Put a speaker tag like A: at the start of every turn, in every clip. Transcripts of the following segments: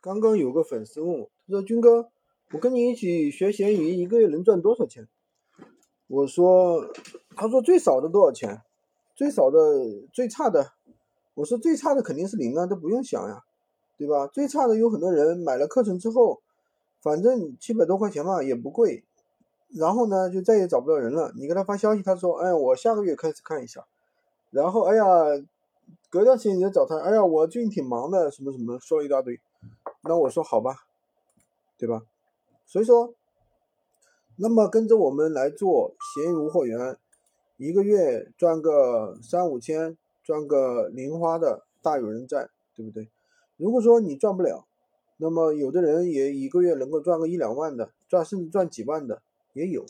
A: 刚刚有个粉丝问我，他说：“军哥，我跟你一起学闲鱼，一个月能赚多少钱？”我说：“他说最少的多少钱？最少的最差的，我说最差的肯定是零啊，都不用想呀，对吧？最差的有很多人买了课程之后，反正七百多块钱嘛，也不贵，然后呢就再也找不到人了。你给他发消息，他说：‘哎，我下个月开始看一下。’然后哎呀，隔段时间你再找他，哎呀，我最近挺忙的，什么什么，说了一大堆。那我说好吧，对吧？所以说。”那么跟着我们来做闲鱼无货源，一个月赚个三五千，赚个零花的大有人在，对不对？如果说你赚不了，那么有的人也一个月能够赚个一两万的，赚甚至赚几万的也有，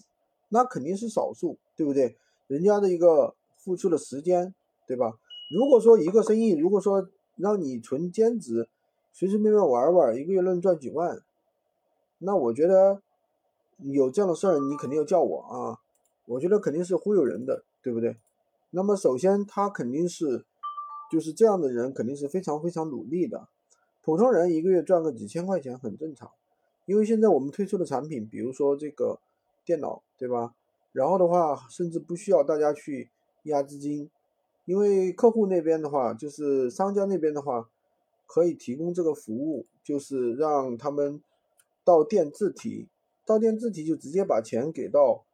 A: 那肯定是少数，对不对？人家的一个付出的时间，对吧？如果说一个生意，如果说让你纯兼职，随随便便玩玩，一个月能赚几万，那我觉得。有这样的事儿，你肯定要叫我啊！我觉得肯定是忽悠人的，对不对？那么首先他肯定是，就是这样的人肯定是非常非常努力的。普通人一个月赚个几千块钱很正常，因为现在我们推出的产品，比如说这个电脑，对吧？然后的话，甚至不需要大家去压资金，因为客户那边的话，就是商家那边的话，可以提供这个服务，就是让他们到店自提。到店自提就直接把钱给到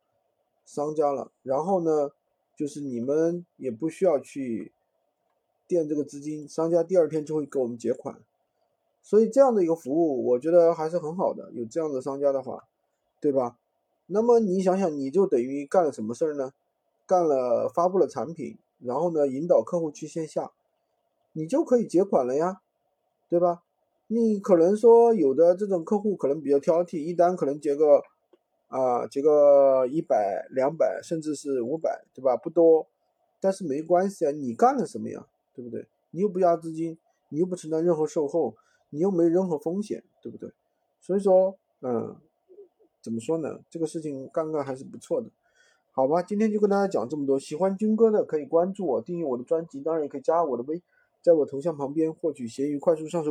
A: 商家了，然后呢，就是你们也不需要去垫这个资金，商家第二天就会给我们结款，所以这样的一个服务，我觉得还是很好的。有这样的商家的话，对吧？那么你想想，你就等于干了什么事儿呢？干了发布了产品，然后呢，引导客户去线下，你就可以结款了呀，对吧？你可能说有的这种客户可能比较挑剔，一单可能结个啊结个一百两百甚至是五百，对吧？不多，但是没关系啊，你干了什么呀？对不对？你又不压资金，你又不承担任何售后，你又没任何风险，对不对？所以说，嗯，怎么说呢？这个事情干干还是不错的，好吧？今天就跟大家讲这么多，喜欢军哥的可以关注我，订阅我的专辑，当然也可以加我的微，在我头像旁边获取闲鱼快速上手。